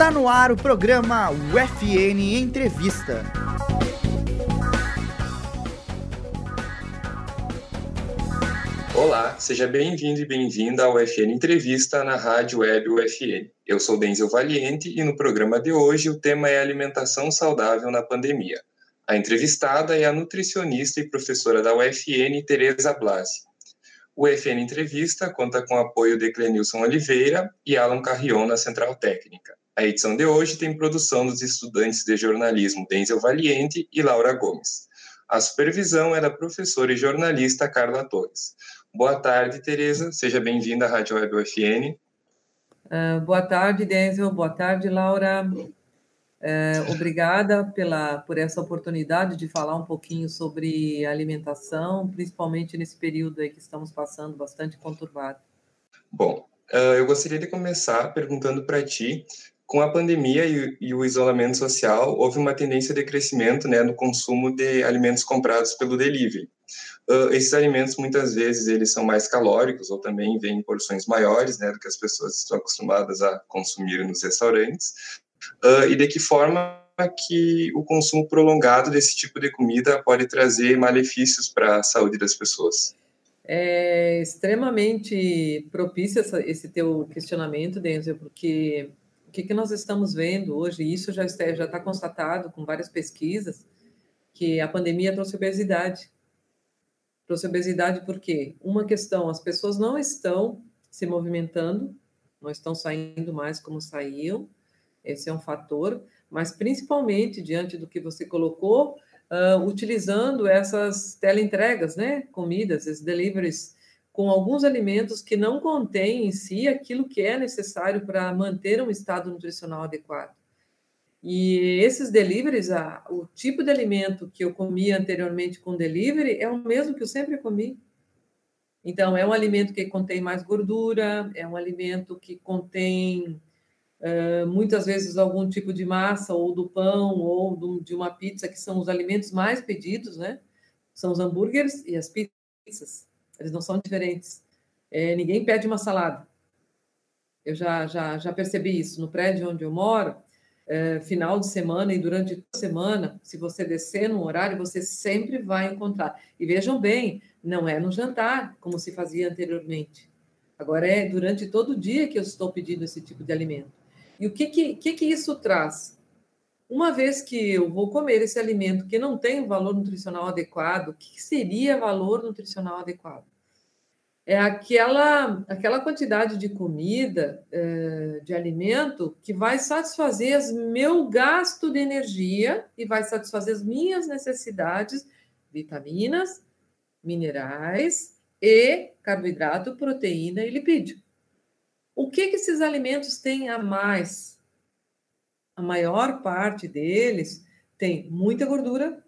Está no ar o programa UFN Entrevista. Olá, seja bem-vindo e bem-vinda ao UFN Entrevista na Rádio Web UFN. Eu sou Denzel Valiente e no programa de hoje o tema é alimentação saudável na pandemia. A entrevistada é a nutricionista e professora da UFN, Tereza Blasi. O UFN Entrevista conta com o apoio de Clenilson Oliveira e Alan Carrion na Central Técnica. A edição de hoje tem produção dos estudantes de jornalismo Denzel Valiente e Laura Gomes. A supervisão é da professora e jornalista Carla Torres. Boa tarde, Tereza. Seja bem-vinda à Rádio Web UFN. Uh, ah, boa tarde, Denzel. Boa tarde, Laura. Uh, obrigada pela, por essa oportunidade de falar um pouquinho sobre alimentação, principalmente nesse período aí que estamos passando bastante conturbado. Bom, uh, eu gostaria de começar perguntando para ti com a pandemia e, e, o isolamento social, houve uma tendência de crescimento né, no consumo de alimentos comprados pelo delivery. Uh, esses alimentos, muitas vezes, eles são mais calóricos ou também vêm em porções maiores né, do que as pessoas estão acostumadas a consumir nos restaurantes. Uh, e de que forma que o consumo prolongado desse tipo de comida pode trazer malefícios para a saúde das pessoas? É extremamente propício essa, esse teu questionamento, Denzel, porque o que, que nós estamos vendo hoje, isso já está, já está constatado com várias pesquisas, que a pandemia trouxe obesidade. Trouxe obesidade porque, uma questão, as pessoas não estão se movimentando, não estão saindo mais como saíam, esse é um fator, mas principalmente diante do que você colocou, uh, utilizando essas teleentregas, né, comidas, esses deliveries com alguns alimentos que não contêm em si aquilo que é necessário para manter um estado nutricional adequado. E esses deliveries, a, o tipo de alimento que eu comia anteriormente com delivery é o mesmo que eu sempre comi. Então, é um alimento que contém mais gordura, é um alimento que contém uh, muitas vezes algum tipo de massa, ou do pão, ou do, de uma pizza, que são os alimentos mais pedidos, né? São os hambúrgueres e as pizzas. Eles não são diferentes. É, ninguém pede uma salada. Eu já, já, já percebi isso. No prédio onde eu moro, é, final de semana e durante a semana, se você descer no horário, você sempre vai encontrar. E vejam bem, não é no jantar, como se fazia anteriormente. Agora é durante todo o dia que eu estou pedindo esse tipo de alimento. E o que, que, que, que isso traz? Uma vez que eu vou comer esse alimento que não tem um valor nutricional adequado, o que seria valor nutricional adequado? É aquela, aquela quantidade de comida, é, de alimento, que vai satisfazer meu gasto de energia e vai satisfazer as minhas necessidades, vitaminas, minerais e carboidrato, proteína e lipídio. O que, que esses alimentos têm a mais? a maior parte deles tem muita gordura,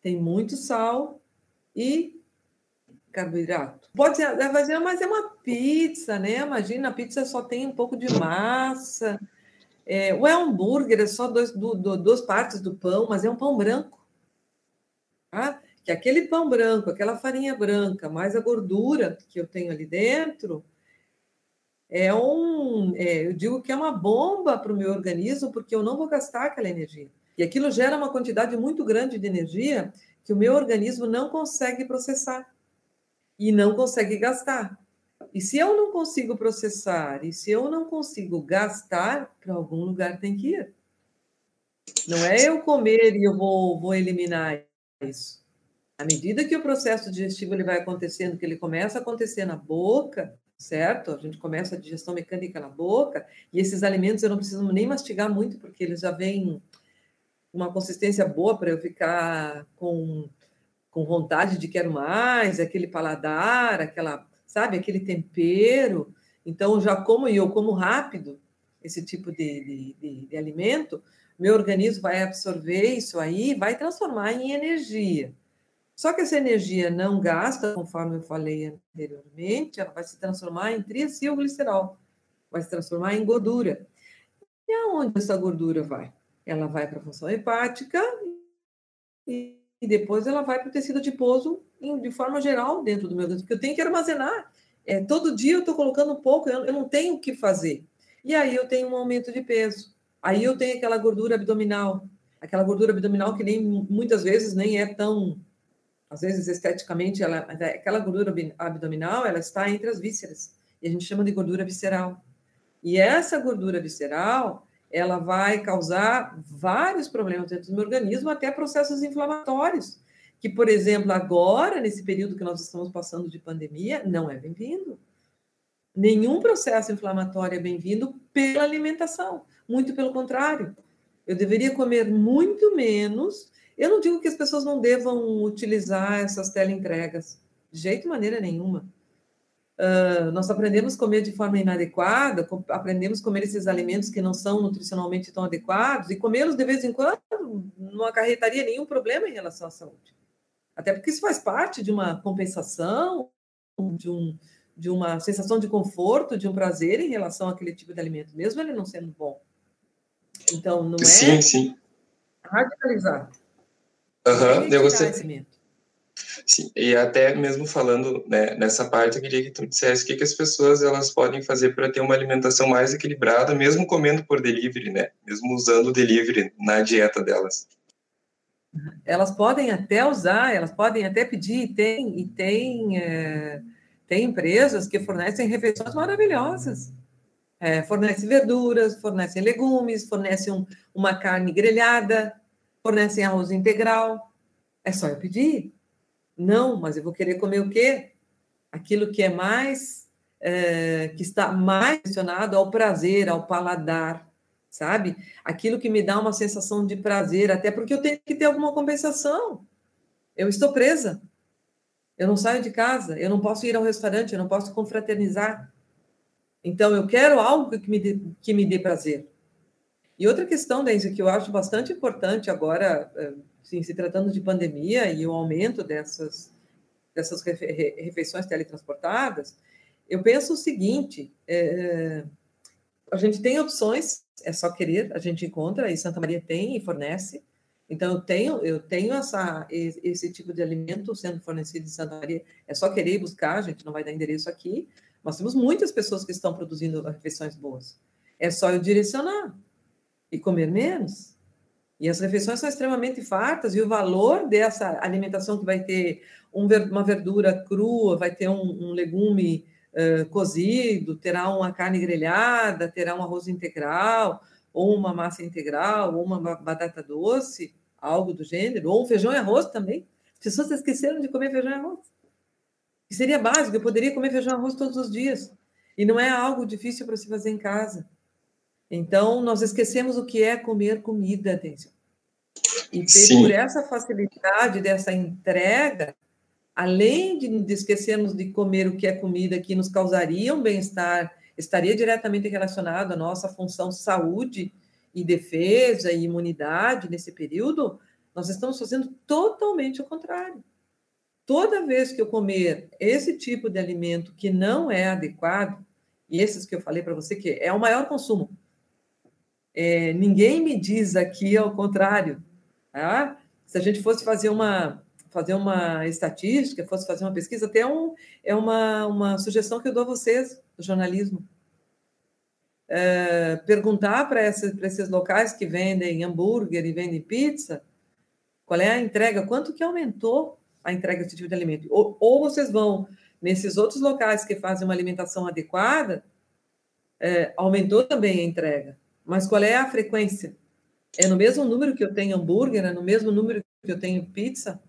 tem muito sal e carboidrato. Pode dizer, mas é uma pizza, né? Imagina, a pizza só tem um pouco de massa. É, o hambúrguer é só dois, do, do, duas partes do pão, mas é um pão branco. Tá? Que aquele pão branco, aquela farinha branca, mais a gordura que eu tenho ali dentro, é um, é, eu digo que é uma bomba para o meu organismo, porque eu não vou gastar aquela energia. E aquilo gera uma quantidade muito grande de energia que o meu organismo não consegue processar e não consegue gastar. E se eu não consigo processar e se eu não consigo gastar, para algum lugar tem que ir. Não é eu comer e eu vou, vou eliminar isso. À medida que o processo digestivo ele vai acontecendo, que ele começa a acontecer na boca, certo? A gente começa a digestão mecânica na boca, e esses alimentos eu não preciso nem mastigar muito, porque eles já vêm uma consistência boa para eu ficar com, com vontade de quero mais, aquele paladar, aquela, sabe, aquele tempero. Então, já como e eu como rápido esse tipo de, de, de, de alimento, meu organismo vai absorver isso aí, vai transformar em energia. Só que essa energia não gasta, conforme eu falei anteriormente, ela vai se transformar em triacilglicerol, vai se transformar em gordura. E aonde essa gordura vai? Ela vai para a função hepática e, depois ela vai para o tecido adiposo de forma geral dentro do meu organismo, porque eu tenho que armazenar. É, todo dia eu estou colocando um pouco, eu, eu não tenho o que fazer. E aí eu tenho um aumento de peso. Aí eu tenho aquela gordura abdominal, aquela gordura abdominal que nem muitas vezes nem é tão, às vezes esteticamente, ela, aquela gordura abdominal, ela está entre as vísceras e a gente chama de gordura visceral. E essa gordura visceral, ela vai causar vários problemas dentro do meu organismo, até processos inflamatórios, que, por exemplo, agora, nesse período que nós estamos passando de pandemia, não é bem-vindo. Nenhum processo inflamatório é bem-vindo pela alimentação, muito pelo contrário. Eu deveria comer muito menos. Eu não digo que as pessoas não devam utilizar essas teleentregas, de jeito maneira nenhuma. Uh, nós aprendemos a comer de forma inadequada, aprendemos a comer esses alimentos que não são nutricionalmente tão adequados, e comê-los de vez em quando não acarretaria nenhum problema em relação à saúde. Até porque isso faz parte de uma compensação, de, um, de uma sensação de conforto, de um prazer em relação àquele tipo de alimento, mesmo ele não sendo bom. Então, não é sim, sim. radicalizar. Uhum, é você... Sim, e até mesmo falando né, nessa parte, eu queria que tu dissesse o que, que as pessoas elas podem fazer para ter uma alimentação mais equilibrada, mesmo comendo por delivery, né? Mesmo usando o delivery na dieta delas. Elas podem até usar, elas podem até pedir, e tem, e tem, é, tem empresas que fornecem refeições maravilhosas. É, fornecem verduras, fornecem legumes, fornecem um, uma carne grelhada, fornecem arroz integral. É só eu pedir. Não, mas eu vou querer comer o quê? Aquilo que é mais, é, que está mais relacionado ao prazer, ao paladar, sabe? Aquilo que me dá uma sensação de prazer, até porque eu tenho que ter alguma compensação. Eu estou presa. Eu não saio de casa, eu não posso ir ao restaurante, eu não posso confraternizar. Então, eu quero algo que me dê, que me dê prazer. E outra questão, Denise, que eu acho bastante importante agora, sim, se tratando de pandemia e o aumento dessas, dessas refeições teletransportadas, eu penso o seguinte: é, a gente tem opções é só querer, a gente encontra, e Santa Maria tem e fornece. Então, eu tenho, eu tenho essa, esse tipo de alimento sendo fornecido em Santa Maria. É só querer e buscar, a gente não vai dar endereço aqui. Nós temos muitas pessoas que estão produzindo refeições boas. É só eu direcionar e comer menos. E as refeições são extremamente fartas, e o valor dessa alimentação que vai ter um, uma verdura crua, vai ter um, um legume cozido, terá uma carne grelhada, terá um arroz integral, ou uma massa integral, ou uma batata doce, algo do gênero, ou um feijão e arroz também. As pessoas esqueceram de comer feijão e arroz. Que seria básico, eu poderia comer feijão e arroz todos os dias. E não é algo difícil para se fazer em casa. Então, nós esquecemos o que é comer comida, atenção. E por essa facilidade dessa entrega, além de esquecermos de comer o que é comida que nos causaria um bem-estar, estaria diretamente relacionado à nossa função saúde e defesa e imunidade nesse período, nós estamos fazendo totalmente o contrário. Toda vez que eu comer esse tipo de alimento que não é adequado, e esses que eu falei para você que é o maior consumo, é, ninguém me diz aqui ao contrário. Tá? Se a gente fosse fazer uma, fazer uma estatística, fosse fazer uma pesquisa, até um, é uma, uma sugestão que eu dou a vocês, do jornalismo. É, perguntar para esses, locais que vendem hambúrguer e vendem pizza, qual é a entrega, quanto que aumentou a entrega desse tipo de alimento. Ou, ou vocês vão nesses outros locais que fazem uma alimentação adequada, é, aumentou também a entrega. Mas qual é a frequência? É no mesmo número que eu tenho hambúrguer, é no mesmo número que eu tenho pizza?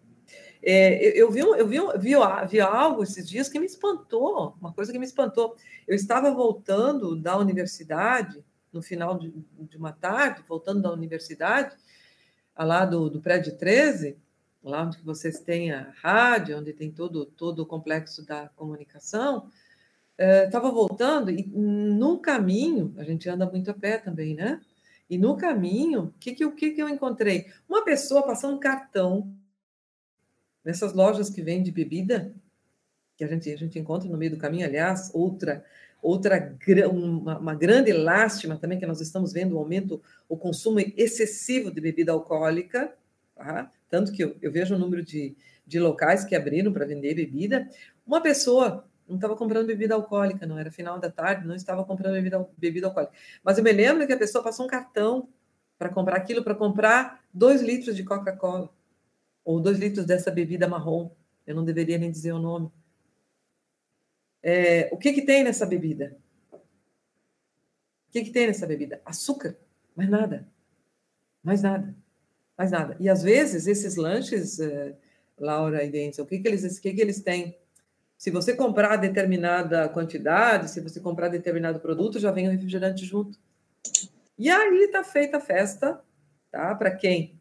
É, eu, eu, vi, eu vi, vi, vi algo esses dias que me espantou, uma coisa que me espantou. Eu estava voltando da universidade, no final de, de uma tarde, voltando da universidade, lá do, do prédio 13, lá onde vocês têm a rádio, onde tem todo, todo o complexo da comunicação, estava é, voltando e no caminho, a gente anda muito a pé também, né? E no caminho, o que, que, que, que eu encontrei? Uma pessoa passando cartão nessas lojas que vendem bebida, que a gente, a gente encontra no meio do caminho, aliás, outra outra uma, uma, grande lástima também que nós estamos vendo o aumento, o consumo excessivo de bebida alcoólica, tá? tanto que eu, eu vejo o número de, de locais que abriram para vender bebida. Uma pessoa não estava comprando bebida alcoólica, não era final da tarde, não estava comprando bebida, bebida alcoólica. Mas eu me lembro que a pessoa passou um cartão para comprar aquilo, para comprar dois litros de Coca-Cola, ou dois litros dessa bebida marrom. Eu não deveria nem dizer o nome. É, o que, que tem nessa bebida? O que, que tem nessa bebida? Açúcar, mais nada. Mais nada. Mais nada. E às vezes esses lanches, uh, Laura e Denzel, o que, que, eles, o que, que eles têm? Se você comprar determinada quantidade, se você comprar determinado produto, já vem o refrigerante junto. E aí está feita a festa, tá? Para quem?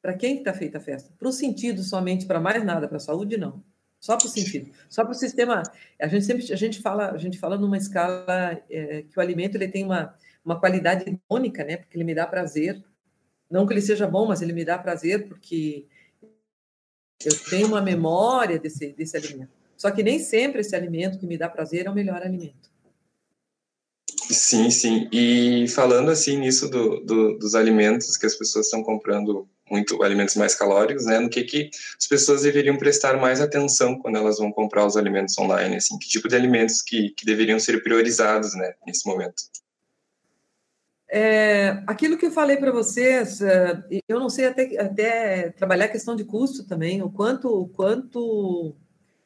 Para quem está feita a festa? Para o sentido somente, para mais nada, para a saúde, não. Só para o sentido, só para o sistema. A gente sempre a gente fala, a gente fala numa escala é, que o alimento ele tem uma, uma qualidade única, né? Porque ele me dá prazer. Não que ele seja bom, mas ele me dá prazer porque eu tenho uma memória desse, desse alimento. Só que nem sempre esse alimento que me dá prazer é o melhor alimento. Sim, sim. E falando assim nisso do, do, dos alimentos que as pessoas estão comprando muito alimentos mais calóricos, né? No que que as pessoas deveriam prestar mais atenção quando elas vão comprar os alimentos online, assim, que tipo de alimentos que, que deveriam ser priorizados, né, nesse momento? É, aquilo que eu falei para vocês, é, eu não sei até, até trabalhar a questão de custo também, o quanto, o quanto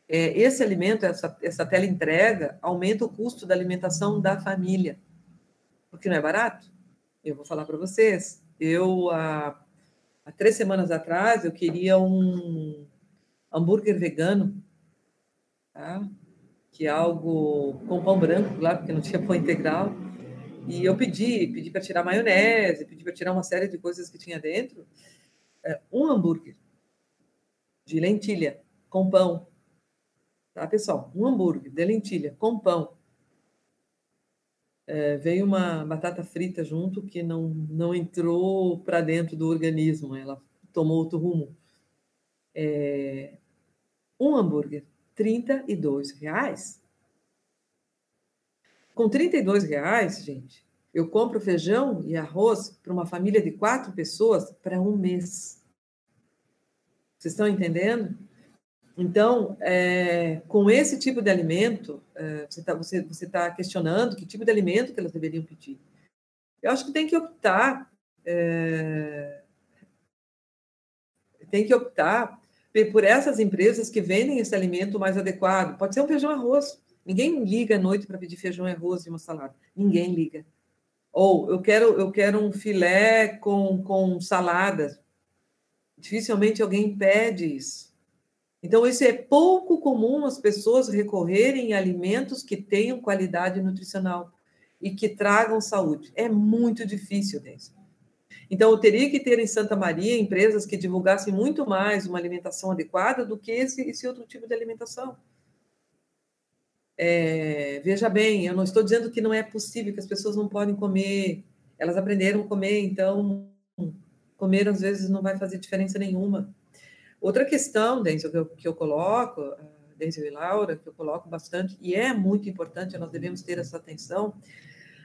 é, esse alimento, essa, essa tela entrega, aumenta o custo da alimentação da família, porque não é barato. Eu vou falar para vocês, eu há há três semanas atrás, eu queria um hambúrguer vegano, tá? que é algo com pão branco, claro, porque não tinha pão integral. E eu pedi, pedi para tirar maionese, pedi para tirar uma série de coisas que tinha dentro. É, um hambúrguer de lentilha com pão. Tá, pessoal? Um hambúrguer de lentilha com pão é, veio uma batata frita junto que não, não entrou para dentro do organismo, ela tomou outro rumo. É, um hambúrguer, 32 reais. Com 32 reais, gente, eu compro feijão e arroz para uma família de quatro pessoas para um mês. Vocês estão entendendo? Então, é, com esse tipo de alimento, é, você está você, você tá questionando que tipo de alimento que elas deveriam pedir. Eu acho que tem que optar, é, tem que optar por essas empresas que vendem esse alimento mais adequado. Pode ser um feijão arroz. Ninguém liga à noite para pedir feijão e arroz e uma salada. Ninguém liga. Ou eu quero, eu quero um filé com, com salada. Dificilmente alguém pede isso. Então, isso é pouco comum as pessoas recorrerem a alimentos que tenham qualidade nutricional e que tragam saúde. É muito difícil isso. Então, eu teria que ter em Santa Maria empresas que divulgassem muito mais uma alimentação adequada do que esse, esse outro tipo de alimentação. É, veja bem, eu não estou dizendo que não é possível, que as pessoas não podem comer, elas aprenderam a comer, então comer às vezes não vai fazer diferença nenhuma. Outra questão, Denzel, que eu, que eu coloco, uh, Denzel e Laura, que eu coloco bastante, e é muito importante, nós devemos ter essa atenção.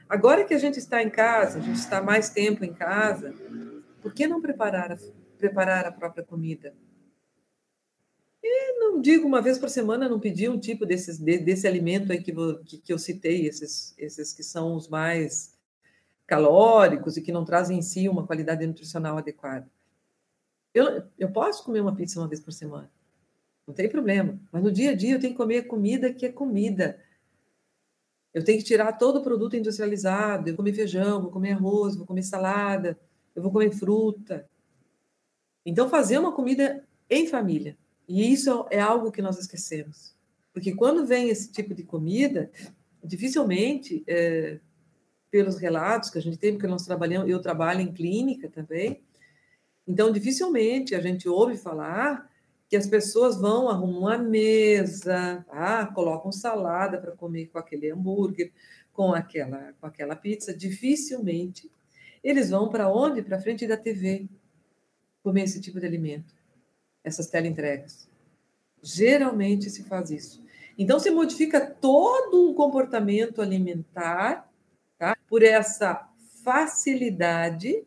Agora que a gente está em casa, a gente está mais tempo em casa, por que não preparar a, preparar a própria comida? E não digo uma vez por semana, não pedir um tipo desses, de, desse alimento aí que, que, que eu citei, esses, esses que são os mais calóricos e que não trazem em si uma qualidade nutricional adequada. Eu, eu posso comer uma pizza uma vez por semana, não tem problema. Mas no dia a dia eu tenho que comer comida que é comida. Eu tenho que tirar todo o produto industrializado. Eu vou comer feijão, vou comer arroz, vou comer salada, eu vou comer fruta. Então, fazer uma comida em família. E isso é algo que nós esquecemos. Porque quando vem esse tipo de comida, dificilmente, é, pelos relatos que a gente tem, porque nós trabalhamos, eu trabalho em clínica também, então, dificilmente a gente ouve falar que as pessoas vão arrumar uma mesa, ah, colocam salada para comer com aquele hambúrguer, com aquela, com aquela pizza. Dificilmente eles vão para onde? Para frente da TV comer esse tipo de alimento, essas teleentregas. Geralmente se faz isso. Então, se modifica todo um comportamento alimentar tá? por essa facilidade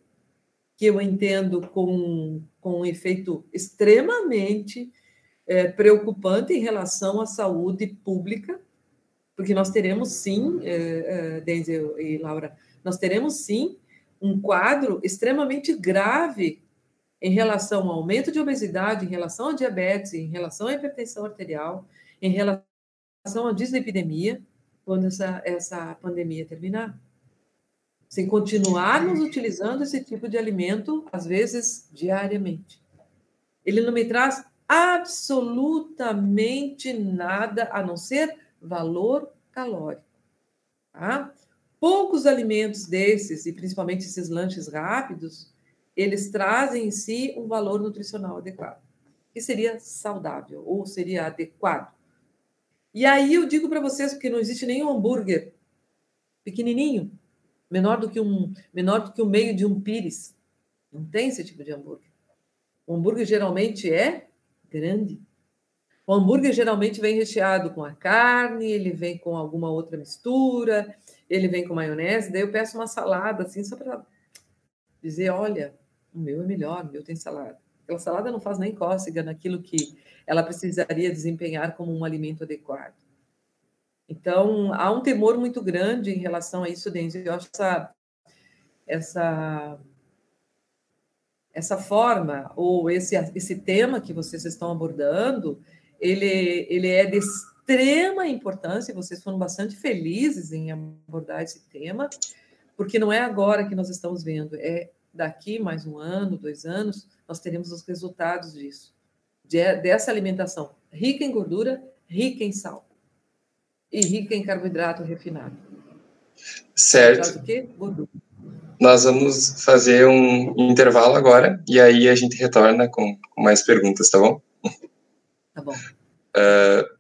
que eu entendo com, com um efeito extremamente é, preocupante em relação à saúde pública, porque nós teremos sim, é, é, Denzel e Laura, nós teremos sim um quadro extremamente grave em relação ao aumento de obesidade, em relação à diabetes, em relação à hipertensão arterial, em relação à dislipidemia, quando essa, essa pandemia terminar. Sem continuarmos utilizando esse tipo de alimento, às vezes diariamente. Ele não me traz absolutamente nada a não ser valor calórico. Tá? Poucos alimentos desses, e principalmente esses lanches rápidos, eles trazem em si um valor nutricional adequado, que seria saudável ou seria adequado. E aí eu digo para vocês, porque não existe nenhum hambúrguer pequenininho, menor do que um menor do que o meio de um pires. Não tem esse tipo de hambúrguer. O hambúrguer geralmente é grande. O hambúrguer geralmente vem recheado com a carne, ele vem com alguma outra mistura, ele vem com maionese, daí eu peço uma salada assim só para dizer, olha, o meu é melhor, o meu tem salada. Aquela salada não faz nem cócega naquilo que ela precisaria desempenhar como um alimento adequado. Então, há um temor muito grande em relação a isso, Denise. Eu acho essa, essa, essa forma, ou esse, esse tema que vocês estão abordando, ele, ele é de extrema importância, vocês foram bastante felizes em abordar esse tema, porque não é agora que nós estamos vendo, é daqui mais um ano, dois anos, nós teremos os resultados disso, de, dessa alimentação rica em gordura, rica em sal e rica em carboidrato refinado. Certo. Nós vamos fazer um intervalo agora e aí a gente retorna com, com mais perguntas, tá bom? Tá bom. Uh,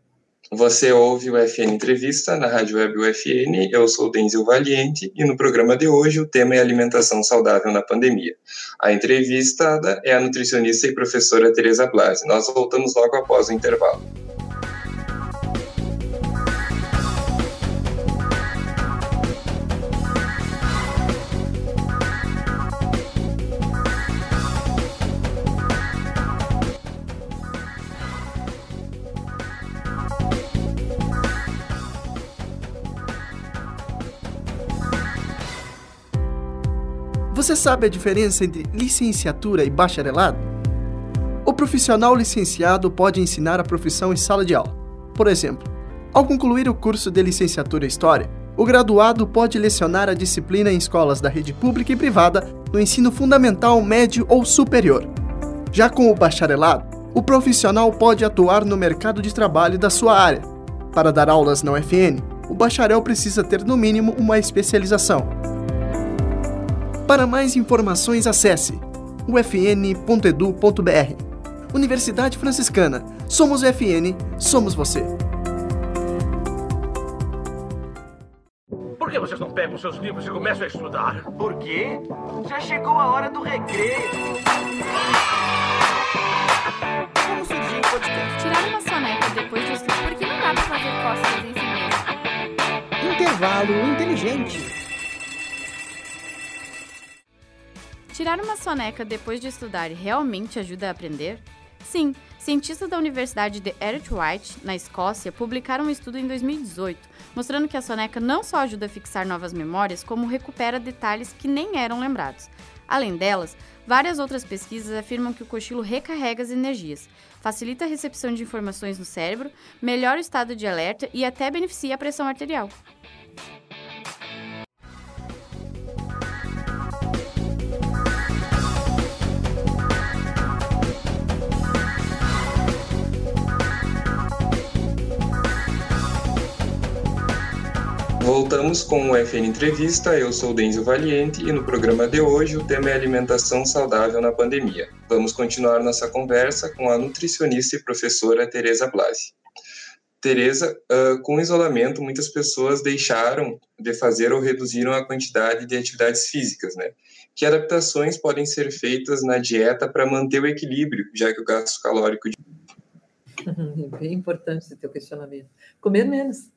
você ouve o FN Entrevista na Rádio Web UFN. Eu sou Denzel Valiente e no programa de hoje o tema é alimentação saudável na pandemia. A entrevistada é a nutricionista e professora Teresa Blasi. Nós voltamos logo após o intervalo. Você sabe a diferença entre licenciatura e bacharelado? O profissional licenciado pode ensinar a profissão em sala de aula. Por exemplo, ao concluir o curso de licenciatura em História, o graduado pode lecionar a disciplina em escolas da rede pública e privada no ensino fundamental, médio ou superior. Já com o bacharelado, o profissional pode atuar no mercado de trabalho da sua área. Para dar aulas na UFN, o bacharel precisa ter no mínimo uma especialização. Para mais informações, acesse ufn.edu.br. Universidade Franciscana. Somos UFN, somos você. Por que vocês não pegam seus livros e começam a estudar? Por quê? Já chegou a hora do recreio. Como surgiu o podcast? Tirar uma soneca depois do estudo, porque não dá pra fazer cócegas em si mesmo. Intervalo inteligente. Tirar uma soneca depois de estudar realmente ajuda a aprender? Sim, cientistas da Universidade de White, na Escócia, publicaram um estudo em 2018 mostrando que a soneca não só ajuda a fixar novas memórias, como recupera detalhes que nem eram lembrados. Além delas, várias outras pesquisas afirmam que o cochilo recarrega as energias, facilita a recepção de informações no cérebro, melhora o estado de alerta e até beneficia a pressão arterial. Voltamos com o FN Entrevista. Eu sou Denzel Valiente e no programa de hoje o tema é alimentação saudável na pandemia. Vamos continuar nossa conversa com a nutricionista e professora Teresa Blasi. Teresa, uh, com o isolamento, muitas pessoas deixaram de fazer ou reduziram a quantidade de atividades físicas, né? Que adaptações podem ser feitas na dieta para manter o equilíbrio, já que o gasto calórico. É bem importante esse teu questionamento. Comer menos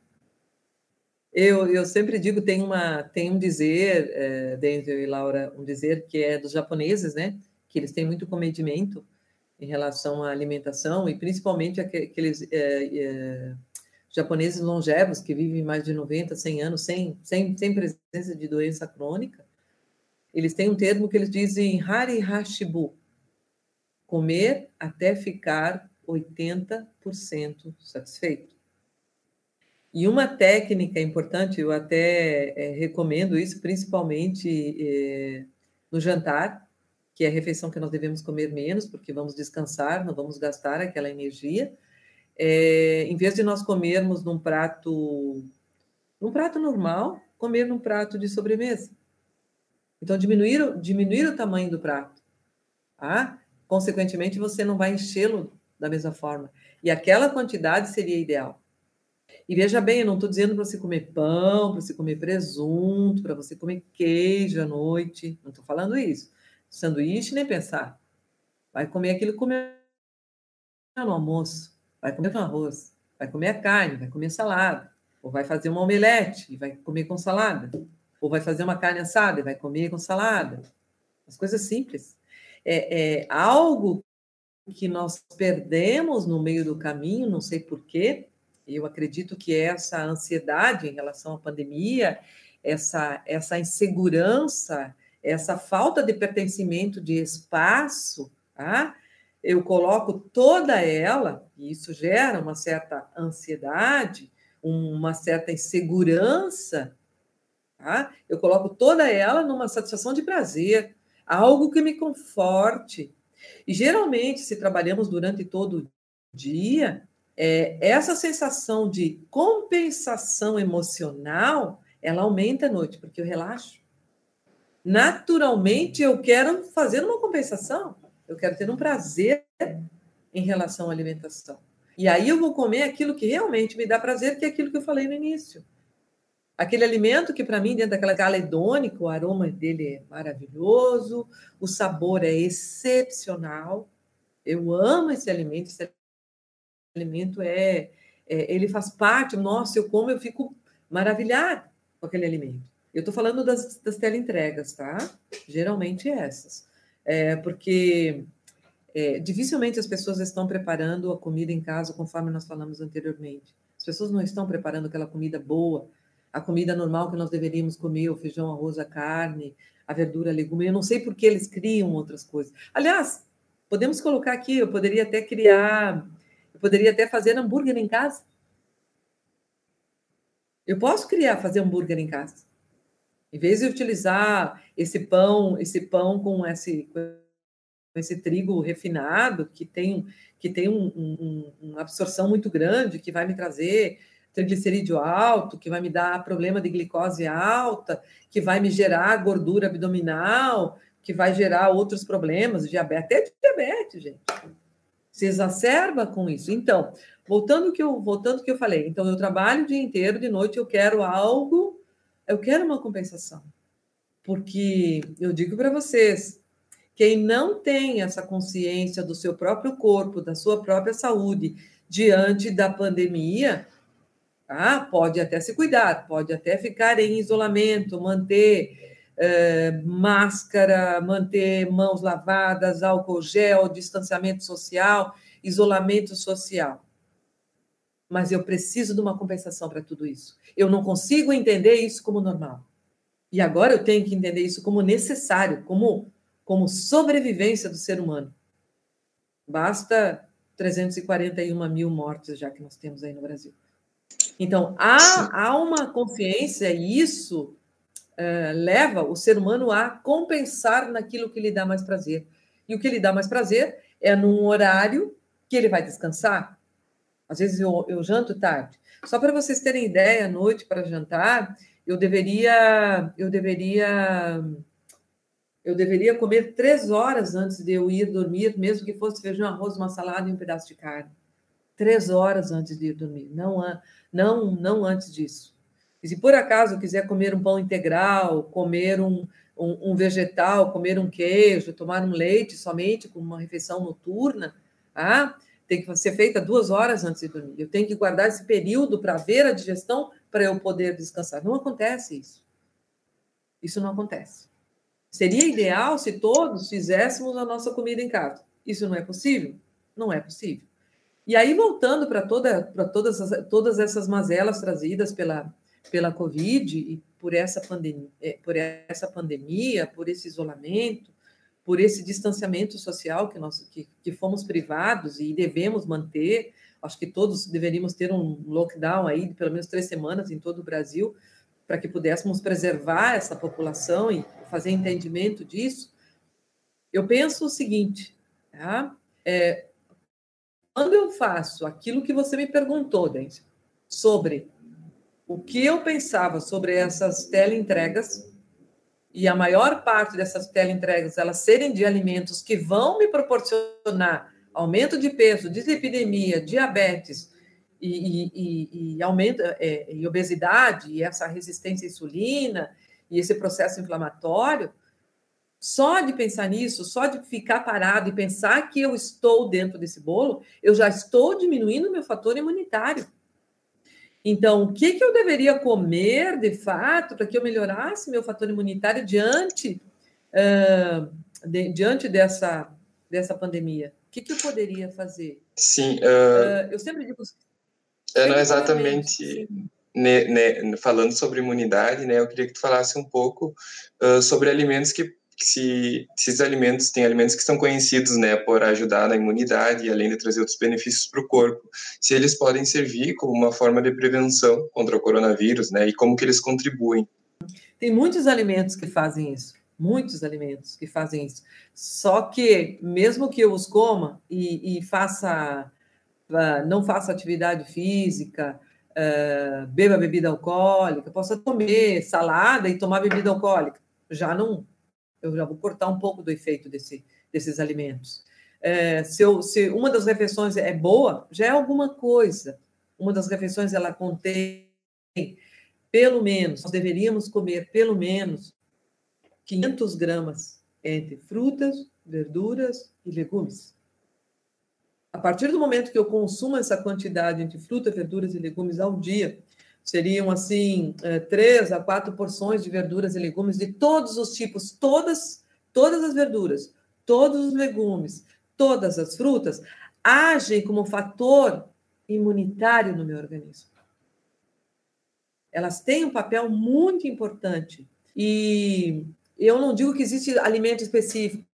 eu, eu sempre digo, tem, uma, tem um dizer, é, e Laura, um dizer que é dos japoneses, né? Que eles têm muito comedimento. em relação à alimentação e principalmente aqueles é, é, japoneses longevos que vivem mais de 90, 100 anos sem, sem, sem presença de doença crônica, eles têm um termo que eles dizem hari hashibu, comer até ficar 80% satisfeito. E uma técnica importante, eu até é, recomendo isso, principalmente é, no jantar, que é a refeição que nós devemos comer menos, porque vamos descansar, não vamos gastar aquela energia. É, em vez de nós comermos num prato, num prato normal, comer num prato de sobremesa. Então, diminuir, diminuir o tamanho do prato. Ah, consequentemente, você não vai enchê-lo da mesma forma. E aquela quantidade seria ideal. E veja bem, eu não estou dizendo para você comer pão, para você comer presunto, para você comer queijo à noite. Não estou falando isso. Sanduíche, nem pensar. Vai comer aquilo que comeu no almoço. Vai comer com arroz. Vai comer a carne, vai comer salada. Ou vai fazer uma omelete e vai comer com salada. Ou vai fazer uma carne assada e vai comer com salada. As coisas simples. É, é algo que nós perdemos no meio do caminho, não sei porquê, eu acredito que essa ansiedade em relação à pandemia, essa, essa insegurança, essa falta de pertencimento de espaço, tá? eu coloco toda ela, e isso gera uma certa ansiedade, uma certa insegurança, tá? eu coloco toda ela numa satisfação de prazer, algo que me conforte. E geralmente, se trabalhamos durante todo o dia, é, essa sensação de compensação emocional, ela aumenta à noite, porque eu relaxo. Naturalmente, eu quero fazer uma compensação, eu quero ter um prazer em relação à alimentação. E aí eu vou comer aquilo que realmente me dá prazer, que é aquilo que eu falei no início. Aquele alimento que, para mim, dentro daquela escala hedônica, o aroma dele é maravilhoso, o sabor é excepcional. Eu amo esse alimento, esse alimento é, é, ele faz parte, nossa, eu como, eu fico maravilhada com aquele alimento. Eu estou falando das, das teleentregas, tá? Geralmente essas. É, porque é, dificilmente as pessoas estão preparando a comida em casa, conforme nós falamos anteriormente. As pessoas não estão preparando aquela comida boa, a comida normal que nós deveríamos comer, o feijão, arroz, a carne, a verdura, a legume. Eu não sei por que eles criam outras coisas. Aliás, podemos colocar aqui, eu poderia até criar eu poderia até fazer hambúrguer em casa. Eu posso criar, fazer hambúrguer em casa. Em vez de utilizar esse pão, esse pão com esse, com esse trigo refinado, que tem, que tem um, um, uma absorção muito grande, que vai me trazer triglicerídeo alto, que vai me dar problema de glicose alta, que vai me gerar gordura abdominal, que vai gerar outros problemas, diabetes, até diabetes, gente se exacerba com isso. Então, voltando que eu voltando que eu falei, então eu trabalho o dia inteiro, de noite eu quero algo, eu quero uma compensação. Porque eu digo para vocês, quem não tem essa consciência do seu próprio corpo, da sua própria saúde diante da pandemia, ah, pode até se cuidar, pode até ficar em isolamento, manter é, máscara, manter mãos lavadas, álcool gel, distanciamento social, isolamento social. Mas eu preciso de uma compensação para tudo isso. Eu não consigo entender isso como normal. E agora eu tenho que entender isso como necessário, como, como sobrevivência do ser humano. Basta 341 mil mortes já que nós temos aí no Brasil. Então, há, há uma consciência, e isso eh, leva o ser humano a compensar naquilo que lhe dá mais prazer. E o que lhe dá mais prazer é num horário que ele vai descansar. Às vezes eu, eu janto tarde. Só para vocês terem ideia, à noite para jantar, eu deveria, eu deveria, eu deveria comer três horas antes de eu ir dormir, mesmo que fosse feijão, arroz, uma salada e um pedaço de carne. Três horas antes de ir dormir, não, não, não antes disso. E se por acaso quiser comer um pão integral, comer um, um, um, vegetal, comer um queijo, tomar um leite somente com uma refeição noturna, ah, tem que ser feita duas horas antes de dormir. Eu tenho que guardar esse período para ver a digestão para eu poder descansar. Não acontece isso. Isso não acontece. Seria ideal se todos fizéssemos a nossa comida em casa. Isso não é possível? Não é possível. E aí, voltando para toda, todas, todas essas mazelas trazidas pela, pela Covid e por essa, pandemia, é, por essa pandemia, por esse isolamento, por esse distanciamento social que nós que, que fomos privados e devemos manter. Acho que todos deveríamos ter um lockdown aí de pelo menos três semanas em todo o Brasil para que pudéssemos preservar essa população e fazer entendimento disso. Eu penso o seguinte, tá? É, quando eu faço aquilo que você me perguntou, Denise, sobre o que eu pensava sobre essas teleentregas, e a maior parte dessas teleentregas elas serem de alimentos que vão me proporcionar aumento de peso, dislipidemia, diabetes e, e, e aumento é, e obesidade e essa resistência à insulina e esse processo inflamatório, só de pensar nisso, só de ficar parado e pensar que eu estou dentro desse bolo, eu já estou diminuindo meu fator imunitário. Então, o que, que eu deveria comer, de fato, para que eu melhorasse meu fator imunitário diante, uh, de, diante dessa, dessa pandemia? O que, que eu poderia fazer? Sim. Uh, uh, eu sempre digo... É, não exatamente... Ne, ne, falando sobre imunidade, né, eu queria que tu falasse um pouco sobre alimentos que se esses alimentos têm alimentos que são conhecidos, né, por ajudar na imunidade e além de trazer outros benefícios para o corpo, se eles podem servir como uma forma de prevenção contra o coronavírus, né, e como que eles contribuem. Tem muitos alimentos que fazem isso, muitos alimentos que fazem isso. Só que mesmo que eu os coma e, e faça, uh, não faça atividade física, uh, beba bebida alcoólica, possa comer salada e tomar bebida alcoólica, já não eu já vou cortar um pouco do efeito desse, desses alimentos. É, se, eu, se uma das refeições é boa, já é alguma coisa. Uma das refeições ela contém pelo menos, nós deveríamos comer pelo menos 500 gramas entre frutas, verduras e legumes. A partir do momento que eu consumo essa quantidade entre frutas, verduras e legumes ao dia, seriam assim é, três a quatro porções de verduras e legumes de todos os tipos, todas, todas as verduras, todos os legumes, todas as frutas agem como fator imunitário no meu organismo. Elas têm um papel muito importante e eu não digo que existe alimento específico,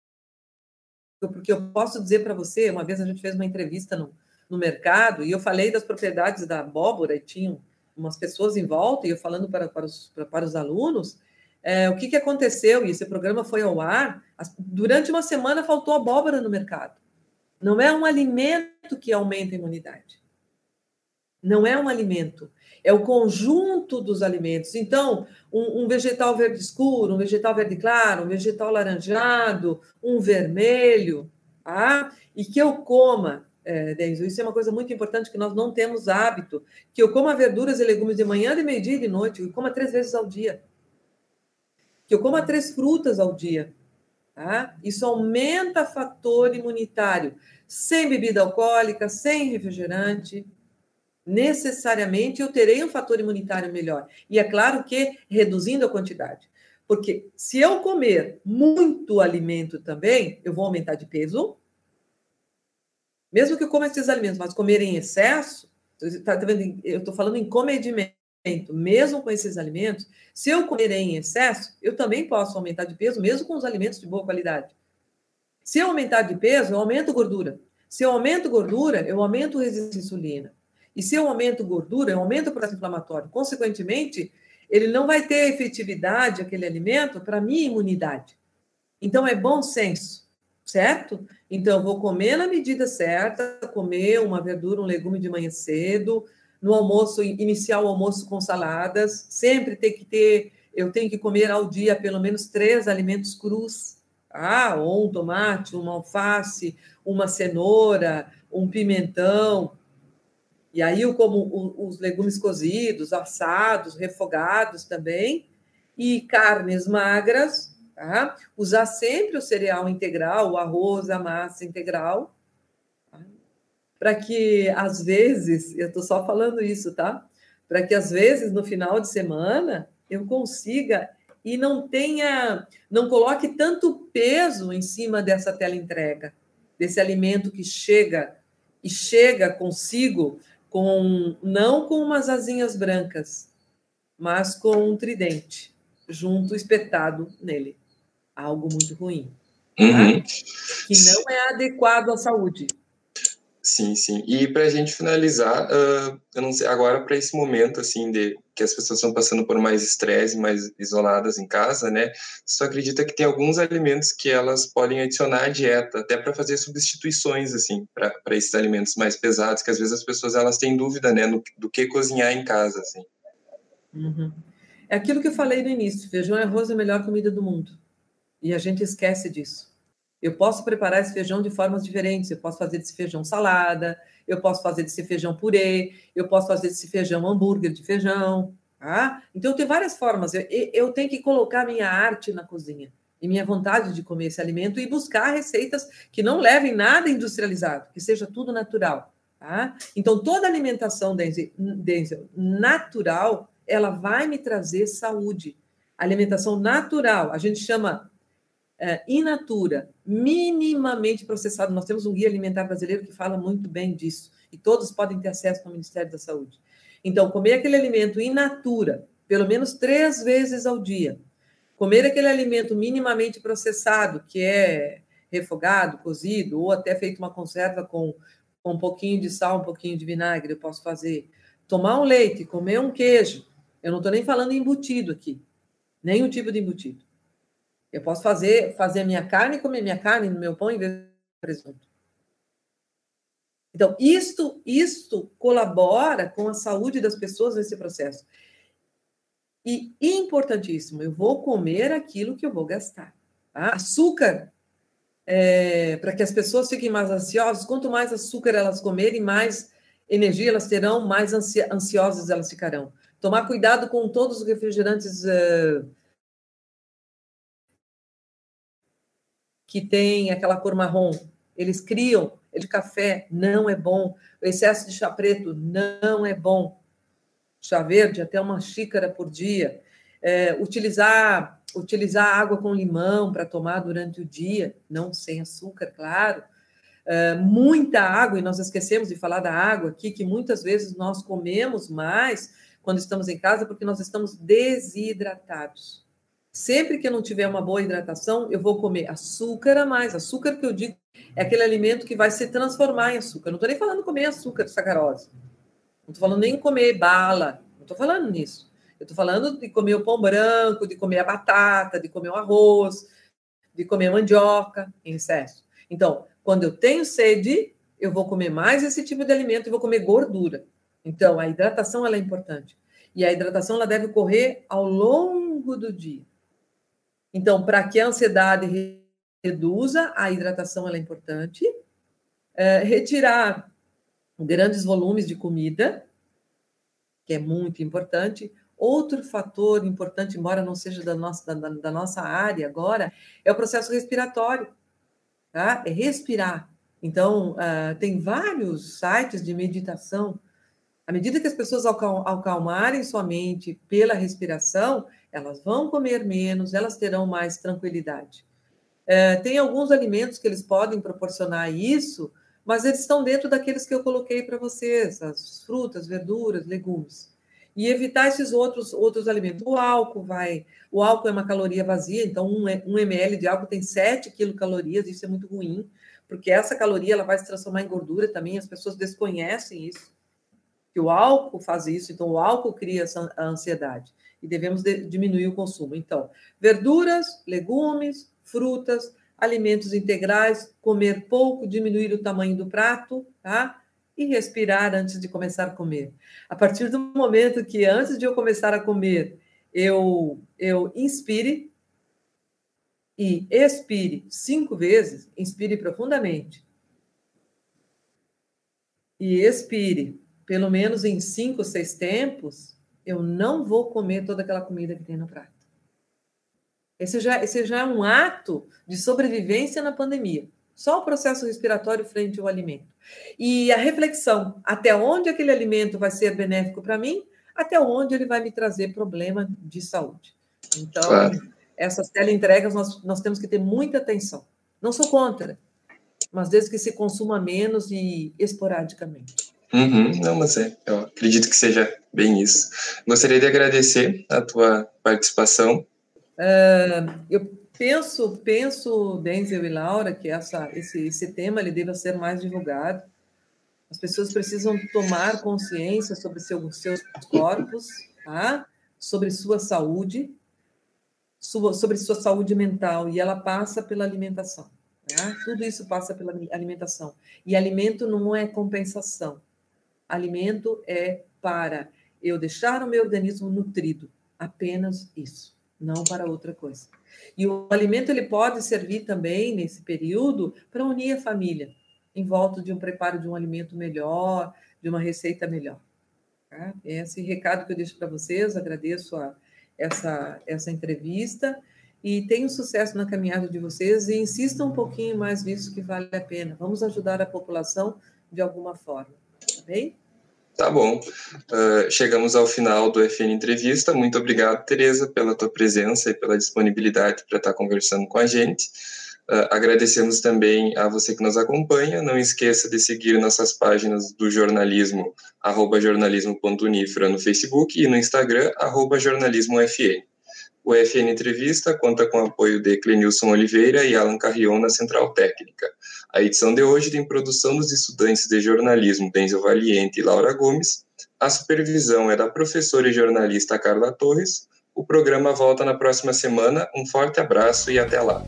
porque eu posso dizer para você, uma vez a gente fez uma entrevista no, no mercado e eu falei das propriedades da abóbora e tinha umas pessoas em volta, e eu falando para, para, os, para, para os alunos, é, o que, que aconteceu, e esse programa foi ao ar, durante uma semana faltou abóbora no mercado. Não é um alimento que aumenta a imunidade. Não é um alimento, é o conjunto dos alimentos. Então, um, um, vegetal verde escuro, um vegetal verde claro, um vegetal laranjado, um vermelho, ah, e que eu coma é, isso é uma coisa muito importante que nós não temos hábito, que eu coma verduras e legumes de manhã, de meio-dia e de noite, eu coma três vezes ao dia, que eu coma três frutas ao dia. Tá? Isso aumenta fator imunitário, sem bebida alcoólica, sem refrigerante, necessariamente eu terei um fator imunitário melhor. E é claro que reduzindo a quantidade. Porque se eu comer muito alimento também, eu vou aumentar de peso, mesmo que eu coma esses alimentos, mas comer em excesso, tá, tá vendo? eu estou falando em comedimento, mesmo com esses alimentos, se eu comer em excesso, eu também posso aumentar de peso, mesmo com os alimentos de boa qualidade. Se eu aumentar de peso, eu aumento gordura. Se eu aumento gordura, eu aumento resistência à insulina. E se eu aumento gordura, eu aumento o processo inflamatório. Consequentemente, ele não vai ter efetividade, aquele alimento, para minha imunidade. Então, é bom senso certo? Então, vou comer na medida certa, comer uma verdura, um legume de manhã cedo, no almoço, iniciar o almoço com saladas, sempre tem que ter, eu tenho que comer ao dia pelo menos três alimentos crus, ah, ou um tomate, uma alface, uma cenoura, um pimentão, e aí eu como os legumes cozidos, assados, refogados também, e carnes magras, Tá? Usar sempre o cereal integral, o arroz, a massa integral, tá? para que às vezes, eu estou só falando isso, tá? Para que às vezes no final de semana eu consiga e não tenha, não coloque tanto peso em cima dessa tela entrega. desse alimento que chega e chega consigo com não com umas asinhas brancas, mas com um tridente junto espetado nele. Algo muito ruim. Tá? Uhum. Que não é adequado à saúde. Sim, sim. E para a gente finalizar, uh, eu não sei, agora para esse momento assim de que as pessoas estão passando por mais estresse, mais isoladas em casa, né? Você acredita que tem alguns alimentos que elas podem adicionar à dieta, até para fazer substituições assim para esses alimentos mais pesados, que às vezes as pessoas elas têm dúvida, né, no, do que cozinhar em casa, assim. Uhum. É aquilo que eu falei no início: feijão e arroz é a melhor comida do mundo, e a gente esquece disso. Eu posso preparar esse feijão de formas diferentes. Eu posso fazer desse feijão salada, eu posso fazer desse feijão purê, eu posso fazer desse feijão hambúrguer de feijão. Tá? Então, tem várias formas. Eu, eu tenho que colocar minha arte na cozinha e minha vontade de comer esse alimento e buscar receitas que não levem nada industrializado, que seja tudo natural. Tá? Então, toda alimentação, Denzel, natural, ela vai me trazer saúde. Alimentação natural, a gente chama é, in natura, minimamente processado. Nós temos um guia alimentar brasileiro que fala muito bem disso, e todos podem ter acesso no Ministério da Saúde. Então, comer aquele alimento in natura, pelo menos três vezes ao dia. Comer aquele alimento minimamente processado, que é refogado, cozido, ou até feito uma conserva com, com um pouquinho de sal, um pouquinho de vinagre, eu posso fazer. Tomar um leite, comer um queijo. Eu não estou nem falando embutido aqui, nenhum tipo de embutido. Eu posso fazer, fazer a minha carne, comer minha carne no meu pão em vez de presunto. Então, isto, isto colabora com a saúde das pessoas nesse processo. E importantíssimo, eu vou comer aquilo que eu vou gastar. Tá? Açúcar, é, para que as pessoas fiquem mais ansiosas, quanto mais açúcar elas comerem, mais energia elas terão, mais ansiosas elas ficarão. Tomar cuidado com todos os refrigerantes uh, que tem aquela cor marrom, eles criam de café, não é bom. O excesso de chá preto não é bom. Chá verde, até uma xícara por dia. É, utilizar, utilizar água com limão para tomar durante o dia, não sem açúcar, claro. É, muita água, e nós esquecemos de falar da água aqui, que muitas vezes nós comemos mais quando estamos em casa porque nós estamos desidratados. Sempre que eu não tiver uma boa hidratação, eu vou comer açúcar a mais. Açúcar que eu digo é aquele alimento que vai se transformar em açúcar. Não estou nem falando comer açúcar sacarose. Não estou falando nem comer bala. Não estou falando nisso. Eu estou falando de comer o pão branco, de comer a batata, de comer o arroz, de comer mandioca em excesso. Então, quando eu tenho sede, eu vou comer mais esse tipo de alimento e vou comer gordura. Então, a hidratação ela é importante. E a hidratação ela deve ocorrer ao longo do dia. Então, para que a ansiedade reduza, a hidratação é importante. É, retirar grandes volumes de comida, que é muito importante. Outro fator importante, embora não seja da nossa, da, da nossa área agora, é o processo respiratório. Tá? É respirar. Então, uh, tem vários sites de meditação. À medida que as pessoas acalmarem sua mente pela respiração, elas vão comer menos, elas terão mais tranquilidade. É, tem alguns alimentos que eles podem proporcionar isso, mas eles estão dentro daqueles que eu coloquei para vocês, as frutas, verduras, legumes. E evitar esses outros, outros alimentos. O álcool vai. O álcool é uma caloria vazia, então um, um ml de álcool tem 7 quilocalorias, isso é muito ruim, porque essa caloria ela vai se transformar em gordura também, as pessoas desconhecem isso. Que o álcool faz isso, então o álcool cria essa ansiedade e devemos de, diminuir o consumo. Então, verduras, legumes, frutas, alimentos integrais, comer pouco, diminuir o tamanho do prato, tá? E respirar antes de começar a comer. A partir do momento que antes de eu começar a comer, eu eu inspire e expire cinco vezes, inspire profundamente. E expire, pelo menos em cinco, seis tempos, eu não vou comer toda aquela comida que tem no prato. Esse já, esse já é um ato de sobrevivência na pandemia. Só o processo respiratório frente ao alimento. E a reflexão, até onde aquele alimento vai ser benéfico para mim, até onde ele vai me trazer problema de saúde. Então, claro. essas teleentregas nós, nós temos que ter muita atenção. Não sou contra. mas desde que se consuma menos e esporadicamente. Uhum, não, mas é, eu acredito que seja bem isso. Gostaria de agradecer a tua participação. Uh, eu penso, penso, Denzel e Laura, que essa, esse, esse tema ele deva ser mais divulgado. As pessoas precisam tomar consciência sobre seu, seus corpos, tá? sobre sua saúde, sua, sobre sua saúde mental, e ela passa pela alimentação. Tá? Tudo isso passa pela alimentação. E alimento não é compensação. Alimento é para eu deixar o meu organismo nutrido. Apenas isso, não para outra coisa. E o alimento ele pode servir também nesse período para unir a família em volta de um preparo de um alimento melhor, de uma receita melhor. Tá? É esse recado que eu deixo para vocês, agradeço a, essa, essa entrevista e tenham sucesso na caminhada de vocês e insistam um pouquinho mais nisso que vale a pena. Vamos ajudar a população de alguma forma, bem? Tá bom. Uh, chegamos ao final do FN Entrevista. Muito obrigado, Tereza, pela tua presença e pela disponibilidade para estar conversando com a gente. Uh, agradecemos também a você que nos acompanha. Não esqueça de seguir nossas páginas do jornalismo, arroba jornalismo.unifra no Facebook e no Instagram, arroba jornalismofn. O FN Entrevista conta com o apoio de Clenilson Oliveira e Alan Carrion na Central Técnica. A edição de hoje tem produção dos estudantes de jornalismo Denzel Valiente e Laura Gomes. A supervisão é da professora e jornalista Carla Torres. O programa volta na próxima semana. Um forte abraço e até lá.